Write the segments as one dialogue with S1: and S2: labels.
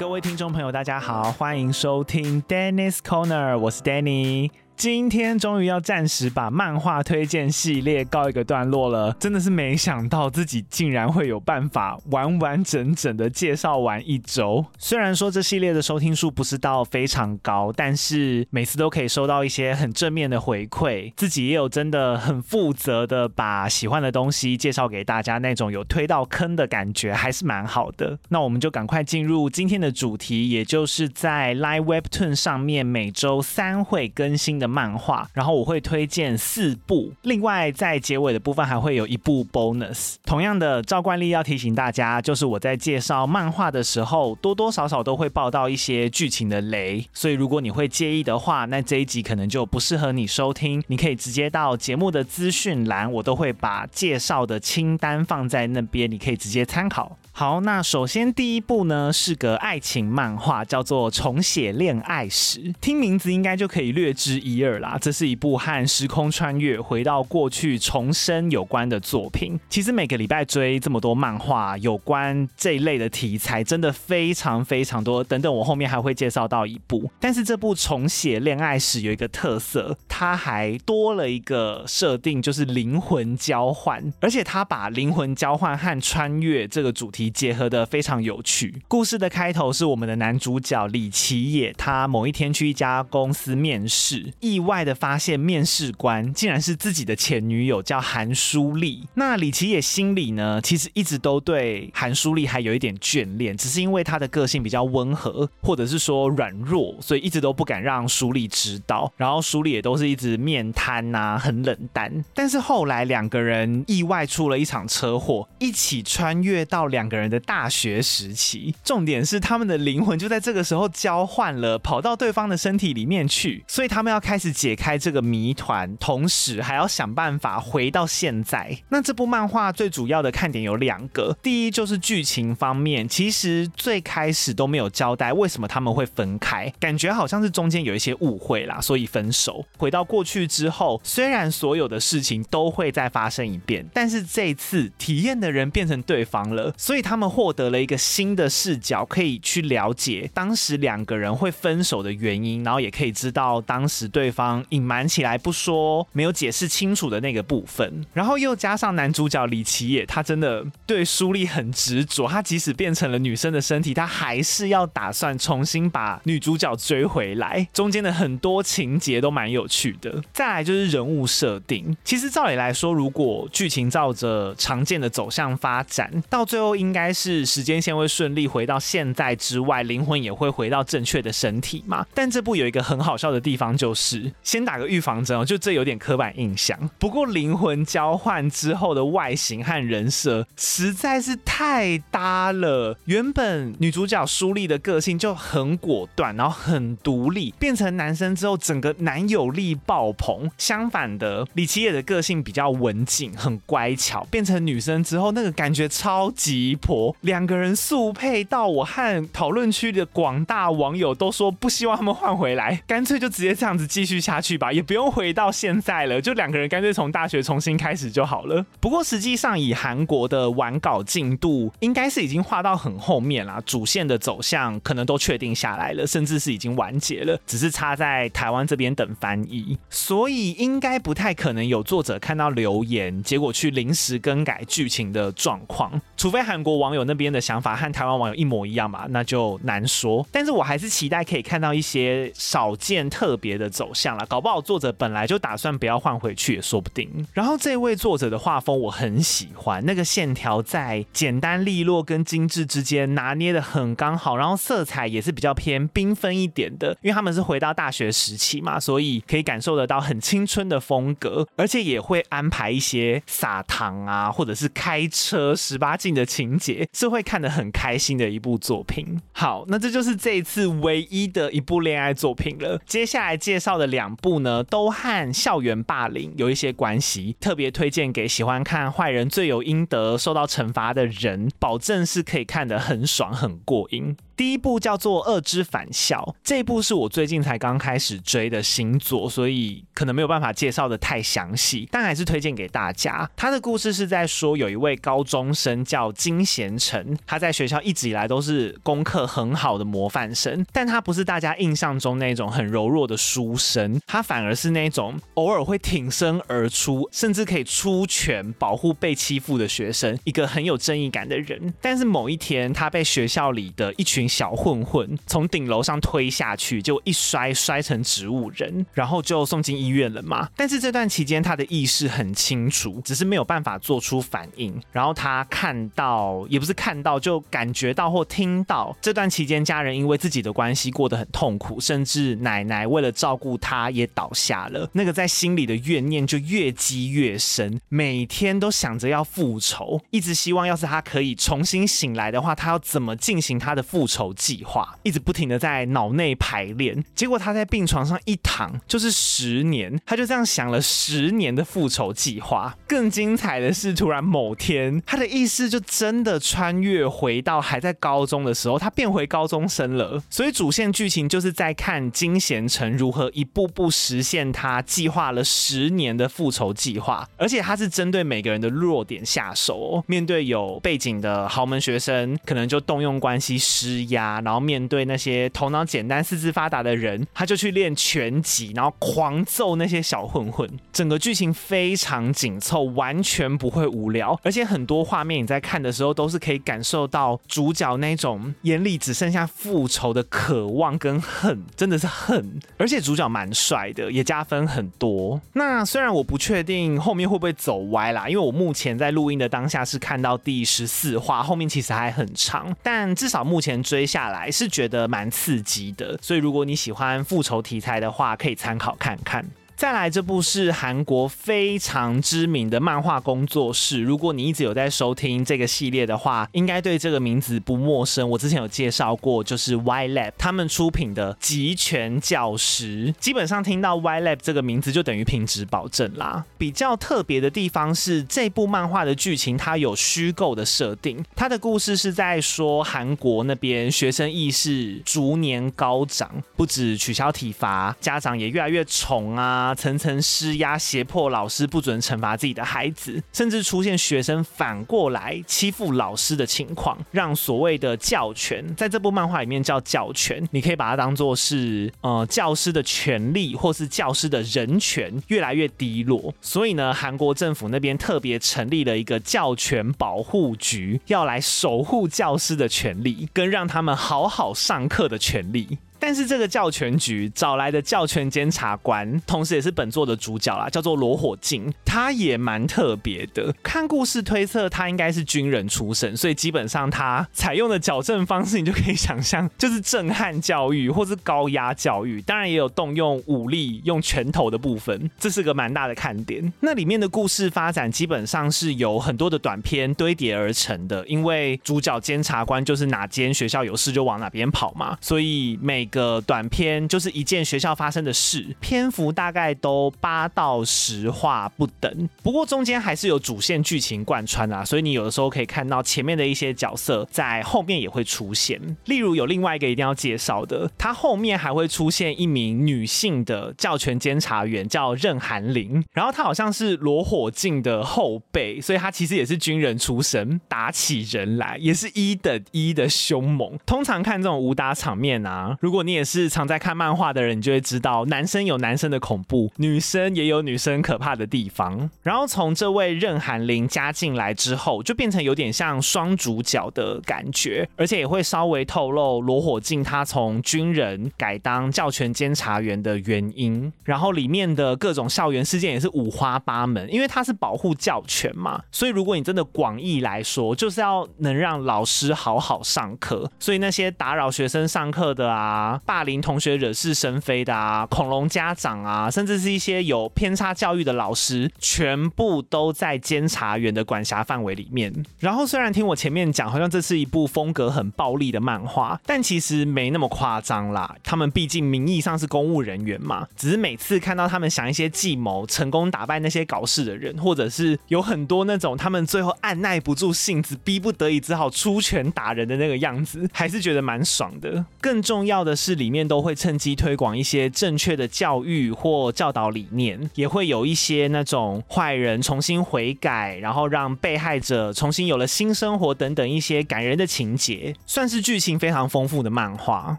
S1: 各位听众朋友，大家好，欢迎收听 Dennis Corner，我是 Danny。今天终于要暂时把漫画推荐系列告一个段落了，真的是没想到自己竟然会有办法完完整整的介绍完一周。虽然说这系列的收听数不是到非常高，但是每次都可以收到一些很正面的回馈，自己也有真的很负责的把喜欢的东西介绍给大家，那种有推到坑的感觉还是蛮好的。那我们就赶快进入今天的主题，也就是在 Line Webtoon 上面每周三会更新的漫画，然后我会推荐四部，另外在结尾的部分还会有一部 bonus。同样的，照惯例要提醒大家，就是我在介绍漫画的时候，多多少少都会报道一些剧情的雷，所以如果你会介意的话，那这一集可能就不适合你收听。你可以直接到节目的资讯栏，我都会把介绍的清单放在那边，你可以直接参考。好，那首先第一部呢是个爱情漫画，叫做《重写恋爱史》，听名字应该就可以略知一一二啦。这是一部和时空穿越、回到过去重生有关的作品。其实每个礼拜追这么多漫画有关这一类的题材，真的非常非常多。等等，我后面还会介绍到一部。但是这部《重写恋爱史》有一个特色，它还多了一个设定，就是灵魂交换，而且它把灵魂交换和穿越这个主题。结合的非常有趣。故事的开头是我们的男主角李奇野，他某一天去一家公司面试，意外的发现面试官竟然是自己的前女友，叫韩书丽。那李奇也心里呢，其实一直都对韩书丽还有一点眷恋，只是因为她的个性比较温和，或者是说软弱，所以一直都不敢让书丽知道。然后书丽也都是一直面瘫啊，很冷淡。但是后来两个人意外出了一场车祸，一起穿越到两个人的大学时期，重点是他们的灵魂就在这个时候交换了，跑到对方的身体里面去，所以他们要开开始解开这个谜团，同时还要想办法回到现在。那这部漫画最主要的看点有两个，第一就是剧情方面，其实最开始都没有交代为什么他们会分开，感觉好像是中间有一些误会啦，所以分手。回到过去之后，虽然所有的事情都会再发生一遍，但是这次体验的人变成对方了，所以他。他们获得了一个新的视角，可以去了解当时两个人会分手的原因，然后也可以知道当时对对方隐瞒起来不说、没有解释清楚的那个部分。然后又加上男主角李奇也，他真的对书丽很执着，他即使变成了女生的身体，他还是要打算重新把女主角追回来。中间的很多情节都蛮有趣的。再来就是人物设定，其实照理来说，如果剧情照着常见的走向发展，到最后。应该是时间线会顺利回到现在之外，灵魂也会回到正确的身体嘛？但这部有一个很好笑的地方，就是先打个预防针哦，就这有点刻板印象。不过灵魂交换之后的外形和人设实在是太搭了。原本女主角舒丽的个性就很果断，然后很独立，变成男生之后，整个男友力爆棚。相反的，李奇野的个性比较文静，很乖巧，变成女生之后，那个感觉超级婆。两个人速配到我和讨论区的广大网友都说不希望他们换回来，干脆就直接这样子接继续下去吧，也不用回到现在了，就两个人干脆从大学重新开始就好了。不过实际上以韩国的完稿进度，应该是已经画到很后面啦，主线的走向可能都确定下来了，甚至是已经完结了，只是差在台湾这边等翻译，所以应该不太可能有作者看到留言，结果去临时更改剧情的状况，除非韩国。网友那边的想法和台湾网友一模一样嘛，那就难说。但是我还是期待可以看到一些少见特别的走向了，搞不好作者本来就打算不要换回去也说不定。然后这位作者的画风我很喜欢，那个线条在简单利落跟精致之间拿捏得很刚好，然后色彩也是比较偏缤纷一点的，因为他们是回到大学时期嘛，所以可以感受得到很青春的风格，而且也会安排一些撒糖啊，或者是开车十八禁的情节。是会看得很开心的一部作品。好，那这就是这一次唯一的一部恋爱作品了。接下来介绍的两部呢，都和校园霸凌有一些关系，特别推荐给喜欢看坏人罪有应得、受到惩罚的人，保证是可以看得很爽、很过瘾。第一部叫做《恶之返校》，这一部是我最近才刚开始追的新作，所以可能没有办法介绍的太详细，但还是推荐给大家。他的故事是在说有一位高中生叫金贤成，他在学校一直以来都是功课很好的模范生，但他不是大家印象中那种很柔弱的书生，他反而是那种偶尔会挺身而出，甚至可以出拳保护被欺负的学生，一个很有正义感的人。但是某一天，他被学校里的一群小混混从顶楼上推下去，就一摔摔成植物人，然后就送进医院了嘛。但是这段期间他的意识很清楚，只是没有办法做出反应。然后他看到，也不是看到，就感觉到或听到，这段期间家人因为自己的关系过得很痛苦，甚至奶奶为了照顾他也倒下了。那个在心里的怨念就越积越深，每天都想着要复仇，一直希望要是他可以重新醒来的话，他要怎么进行他的复仇仇计划，一直不停的在脑内排练。结果他在病床上一躺就是十年，他就这样想了十年的复仇计划。更精彩的是，突然某天他的意识就真的穿越回到还在高中的时候，他变回高中生了。所以主线剧情就是在看金贤成如何一步步实现他计划了十年的复仇计划，而且他是针对每个人的弱点下手。面对有背景的豪门学生，可能就动用关系施压；然后面对那些头脑简单、四肢发达的人，他就去练拳击，然后狂揍那些小混混。整个剧情非常紧凑，完全不会无聊，而且很多画面你在看的时候都是可以感受到主角那种眼里只剩下复仇的渴望跟恨，真的是恨。而且主角蛮帅的，也加分很多。那虽然我不确定后面会不会走歪啦，因为我目前在录音的当下是看到第十四话，后面其实还很长，但至少目前追下来是觉得蛮刺激的。所以如果你喜欢复仇题材的话，可以参考看看。再来，这部是韩国非常知名的漫画工作室。如果你一直有在收听这个系列的话，应该对这个名字不陌生。我之前有介绍过，就是 YLab 他们出品的《集权教师》。基本上听到 YLab 这个名字，就等于品质保证啦。比较特别的地方是，这部漫画的剧情它有虚构的设定。它的故事是在说韩国那边学生意识逐年高涨，不止取消体罚，家长也越来越宠啊。层层施压，胁迫老师不准惩罚自己的孩子，甚至出现学生反过来欺负老师的情况，让所谓的教权在这部漫画里面叫教权，你可以把它当做是呃教师的权利或是教师的人权越来越低落。所以呢，韩国政府那边特别成立了一个教权保护局，要来守护教师的权利，跟让他们好好上课的权利。但是这个教权局找来的教权监察官，同时也是本作的主角啦，叫做罗火静，他也蛮特别的。看故事推测，他应该是军人出身，所以基本上他采用的矫正方式，你就可以想象，就是震撼教育或是高压教育。当然也有动用武力、用拳头的部分，这是个蛮大的看点。那里面的故事发展基本上是由很多的短篇堆叠而成的，因为主角监察官就是哪间学校有事就往哪边跑嘛，所以每个短片就是一件学校发生的事，篇幅大概都八到十话不等。不过中间还是有主线剧情贯穿啊，所以你有的时候可以看到前面的一些角色在后面也会出现。例如有另外一个一定要介绍的，他后面还会出现一名女性的教权监察员，叫任寒玲。然后她好像是罗火镜的后辈，所以她其实也是军人出身，打起人来也是一等一的凶猛。通常看这种武打场面啊，如果你也是常在看漫画的人，你就会知道，男生有男生的恐怖，女生也有女生可怕的地方。然后从这位任寒玲加进来之后，就变成有点像双主角的感觉，而且也会稍微透露罗火静他从军人改当教权监察员的原因。然后里面的各种校园事件也是五花八门，因为他是保护教权嘛，所以如果你真的广义来说，就是要能让老师好好上课。所以那些打扰学生上课的啊。霸凌同学惹是生非的啊，恐龙家长啊，甚至是一些有偏差教育的老师，全部都在监察员的管辖范围里面。然后虽然听我前面讲，好像这是一部风格很暴力的漫画，但其实没那么夸张啦。他们毕竟名义上是公务人员嘛，只是每次看到他们想一些计谋，成功打败那些搞事的人，或者是有很多那种他们最后按捺不住性子，逼不得已只好出拳打人的那个样子，还是觉得蛮爽的。更重要的是，里面都会趁机推广一些正确的教育或教导理念，也会有一些那种坏人重新悔改，然后让被害者重新有了新生活等等一些感人的情节，算是剧情非常丰富的漫画。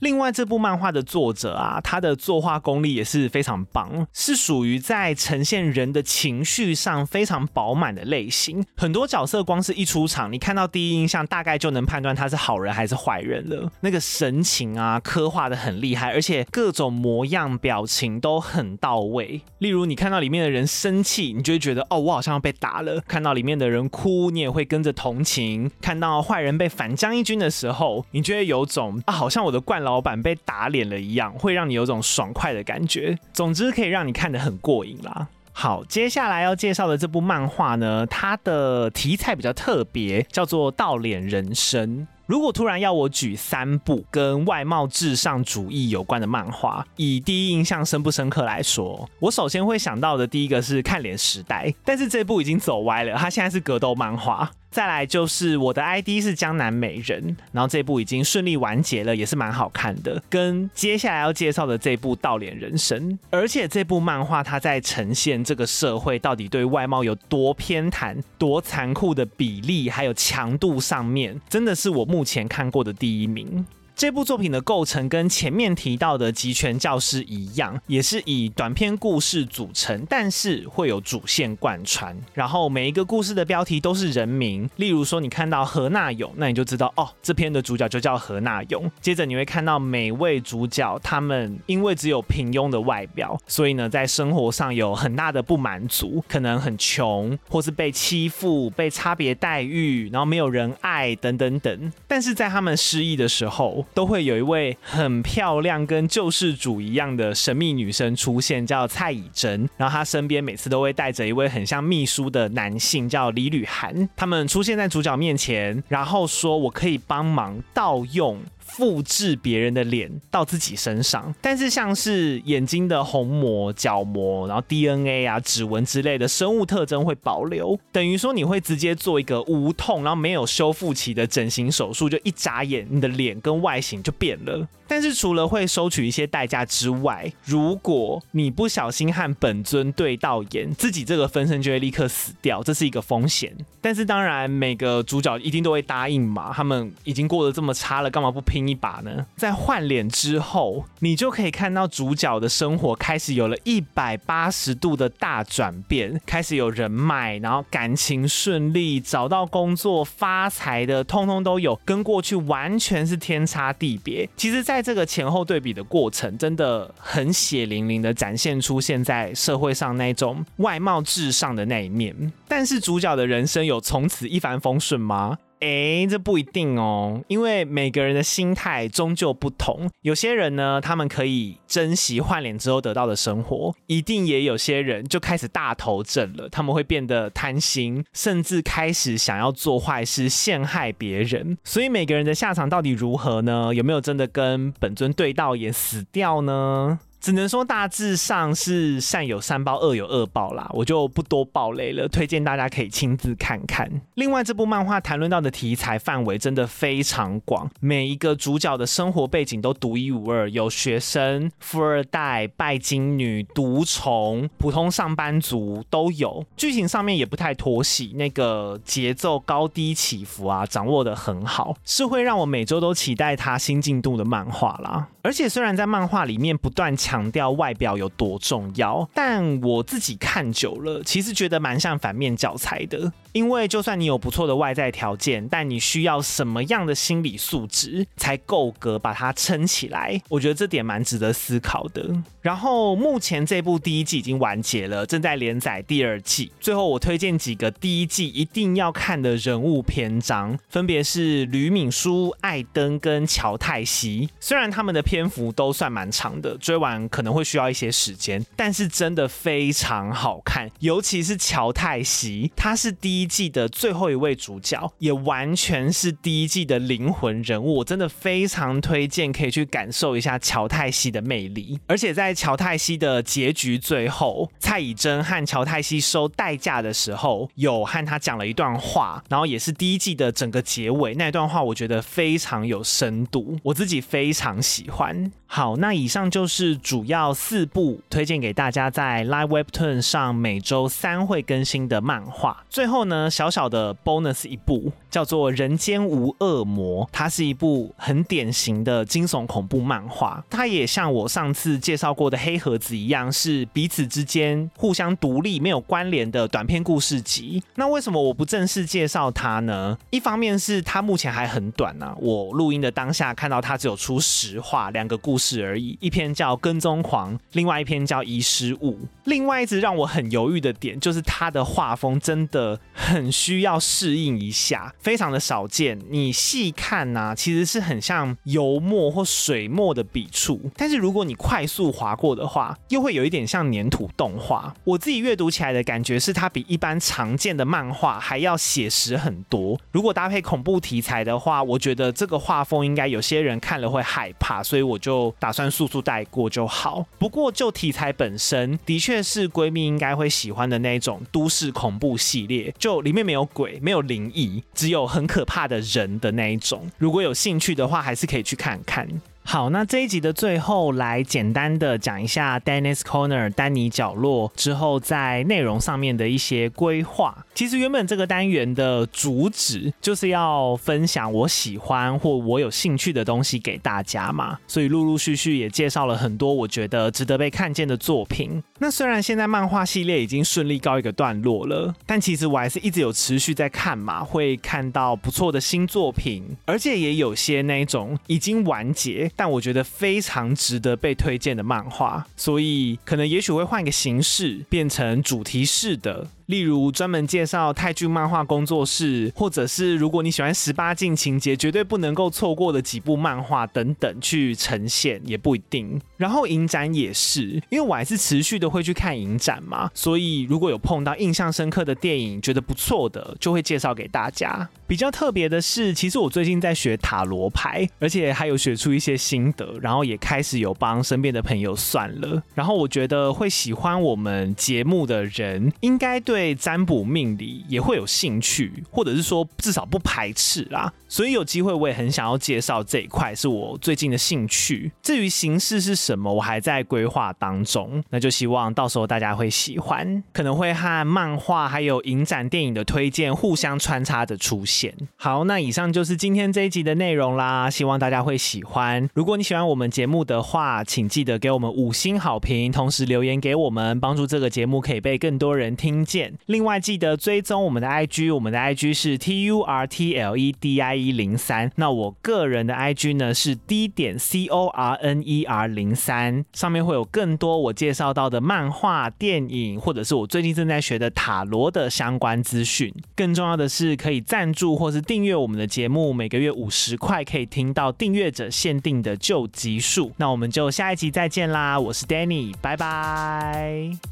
S1: 另外，这部漫画的作者啊，他的作画功力也是非常棒，是属于在呈现人的情绪上非常饱满的类型。很多角色光是一出场，你看到第一印象，大概就能判断他是好人还是坏人了。那个神情啊，刻画得很厉害，而且各种模样表情都很到位。例如，你看到里面的人生气，你就会觉得哦，我好像要被打了；看到里面的人哭，你也会跟着同情；看到坏人被反将一军的时候，你就会有种啊，好像我的冠老板被打脸了一样，会让你有种爽快的感觉。总之，可以让你看得很过瘾啦。好，接下来要介绍的这部漫画呢，它的题材比较特别，叫做《倒脸人生》。如果突然要我举三部跟外貌至上主义有关的漫画，以第一印象深不深刻来说，我首先会想到的第一个是《看脸时代》，但是这部已经走歪了，它现在是格斗漫画。再来就是我的 ID 是江南美人，然后这部已经顺利完结了，也是蛮好看的。跟接下来要介绍的这部《倒脸人生》，而且这部漫画它在呈现这个社会到底对外貌有多偏袒、多残酷的比例还有强度上面，真的是我目前看过的第一名。这部作品的构成跟前面提到的《集权教师》一样，也是以短篇故事组成，但是会有主线贯穿。然后每一个故事的标题都是人名，例如说你看到何那勇，那你就知道哦，这篇的主角就叫何那勇。接着你会看到每位主角，他们因为只有平庸的外表，所以呢，在生活上有很大的不满足，可能很穷，或是被欺负、被差别待遇，然后没有人爱等等等。但是在他们失意的时候，都会有一位很漂亮、跟救世主一样的神秘女生出现，叫蔡以真。然后她身边每次都会带着一位很像秘书的男性，叫李吕涵。他们出现在主角面前，然后说：“我可以帮忙盗用。”复制别人的脸到自己身上，但是像是眼睛的虹膜、角膜，然后 DNA 啊、指纹之类的生物特征会保留，等于说你会直接做一个无痛，然后没有修复期的整形手术，就一眨眼，你的脸跟外形就变了。但是除了会收取一些代价之外，如果你不小心和本尊对到眼，自己这个分身就会立刻死掉，这是一个风险。但是当然，每个主角一定都会答应嘛，他们已经过得这么差了，干嘛不拼？一把呢，在换脸之后，你就可以看到主角的生活开始有了一百八十度的大转变，开始有人脉，然后感情顺利，找到工作发财的，通通都有，跟过去完全是天差地别。其实，在这个前后对比的过程，真的很血淋淋的展现出现在社会上那种外貌至上的那一面。但是，主角的人生有从此一帆风顺吗？诶，这不一定哦，因为每个人的心态终究不同。有些人呢，他们可以珍惜换脸之后得到的生活，一定也有些人就开始大头症了，他们会变得贪心，甚至开始想要做坏事陷害别人。所以每个人的下场到底如何呢？有没有真的跟本尊对到也死掉呢？只能说大致上是善有善报，恶有恶报啦，我就不多爆雷了，推荐大家可以亲自看看。另外，这部漫画谈论到的题材范围真的非常广，每一个主角的生活背景都独一无二，有学生、富二代、拜金女、毒虫、普通上班族都有。剧情上面也不太拖戏，那个节奏高低起伏啊，掌握的很好，是会让我每周都期待它新进度的漫画啦。而且虽然在漫画里面不断强强调外表有多重要，但我自己看久了，其实觉得蛮像反面教材的。因为就算你有不错的外在条件，但你需要什么样的心理素质才够格把它撑起来？我觉得这点蛮值得思考的。然后目前这部第一季已经完结了，正在连载第二季。最后我推荐几个第一季一定要看的人物篇章，分别是吕敏书、艾登跟乔泰熙。虽然他们的篇幅都算蛮长的，追完可能会需要一些时间，但是真的非常好看。尤其是乔泰熙，他是第一。季的最后一位主角，也完全是第一季的灵魂人物，我真的非常推荐可以去感受一下乔泰熙的魅力。而且在乔泰熙的结局最后，蔡以真和乔泰熙收代价的时候，有和他讲了一段话，然后也是第一季的整个结尾那段话，我觉得非常有深度，我自己非常喜欢。好，那以上就是主要四部推荐给大家在 Live Webtoon 上每周三会更新的漫画。最后呢，小小的 bonus 一部叫做《人间无恶魔》，它是一部很典型的惊悚恐怖漫画。它也像我上次介绍过的黑盒子一样，是彼此之间互相独立、没有关联的短篇故事集。那为什么我不正式介绍它呢？一方面是它目前还很短呢、我录音的当下看到它只有出十话，两个故事。而已，一篇叫《跟踪狂》，另外一篇叫《遗失物》。另外一直让我很犹豫的点，就是它的画风真的很需要适应一下，非常的少见。你细看呢、其实是很像油墨或水墨的笔触，但是如果你快速划过的话，又会有一点像黏土动画。我自己阅读起来的感觉是，它比一般常见的漫画还要写实很多。如果搭配恐怖题材的话，我觉得这个画风应该有些人看了会害怕，所以我就打算速速带过就好。不过就题材本身，的确。是闺蜜应该会喜欢的那种都市恐怖系列，就里面没有鬼，没有灵异，只有很可怕的人的那一种。如果有兴趣的话，还是可以去看看。好，那这一集的最后来简单的讲一下 Dennis Corner 丹尼角落之后在内容上面的一些规划。其实原本这个单元的主旨就是要分享我喜欢或我有兴趣的东西给大家嘛，所以陆陆续续也介绍了很多我觉得值得被看见的作品。那虽然现在漫画系列已经顺利告一个段落了，但其实我还是一直有持续在看嘛，会看到不错的新作品，而且也有些那种已经完结。但我觉得非常值得被推荐的漫画，所以可能也许会换一个形式，变成主题式的。例如专门介绍泰剧漫画工作室，或者是如果你喜欢十八禁情节绝对不能够错过的几部漫画等等去呈现也不一定。然后影展也是，因为我还是持续的会去看影展嘛，所以如果有碰到印象深刻的电影，觉得不错的，就会介绍给大家。比较特别的是，其实我最近在学塔罗牌，而且还有学出一些心得，然后也开始有帮身边的朋友算了。然后我觉得会喜欢我们节目的人，应该对。对占卜命理也会有兴趣，或者是说至少不排斥啦。所以有机会我也很想要介绍这一块，是我最近的兴趣。至于形式是什么，我还在规划当中。那就希望到时候大家会喜欢，可能会和漫画还有影展电影的推荐互相穿插着出现。好，那以上就是今天这一集的内容啦，希望大家会喜欢。如果你喜欢我们节目的话，请记得给我们五星好评，同时留言给我们，帮助这个节目可以被更多人听见。另外，记得追踪我们的 IG，我们的 IG 是 T U R T L E D I 一零三。那我个人的 IG 呢是 D 点 C O R N E R 零三，上面会有更多我介绍到的漫画、电影，或者是我最近正在学的塔罗的相关资讯。更重要的是，可以赞助或是订阅我们的节目，每个月五十块可以听到订阅者限定的旧集数。那我们就下一集再见啦，我是 Danny，拜拜。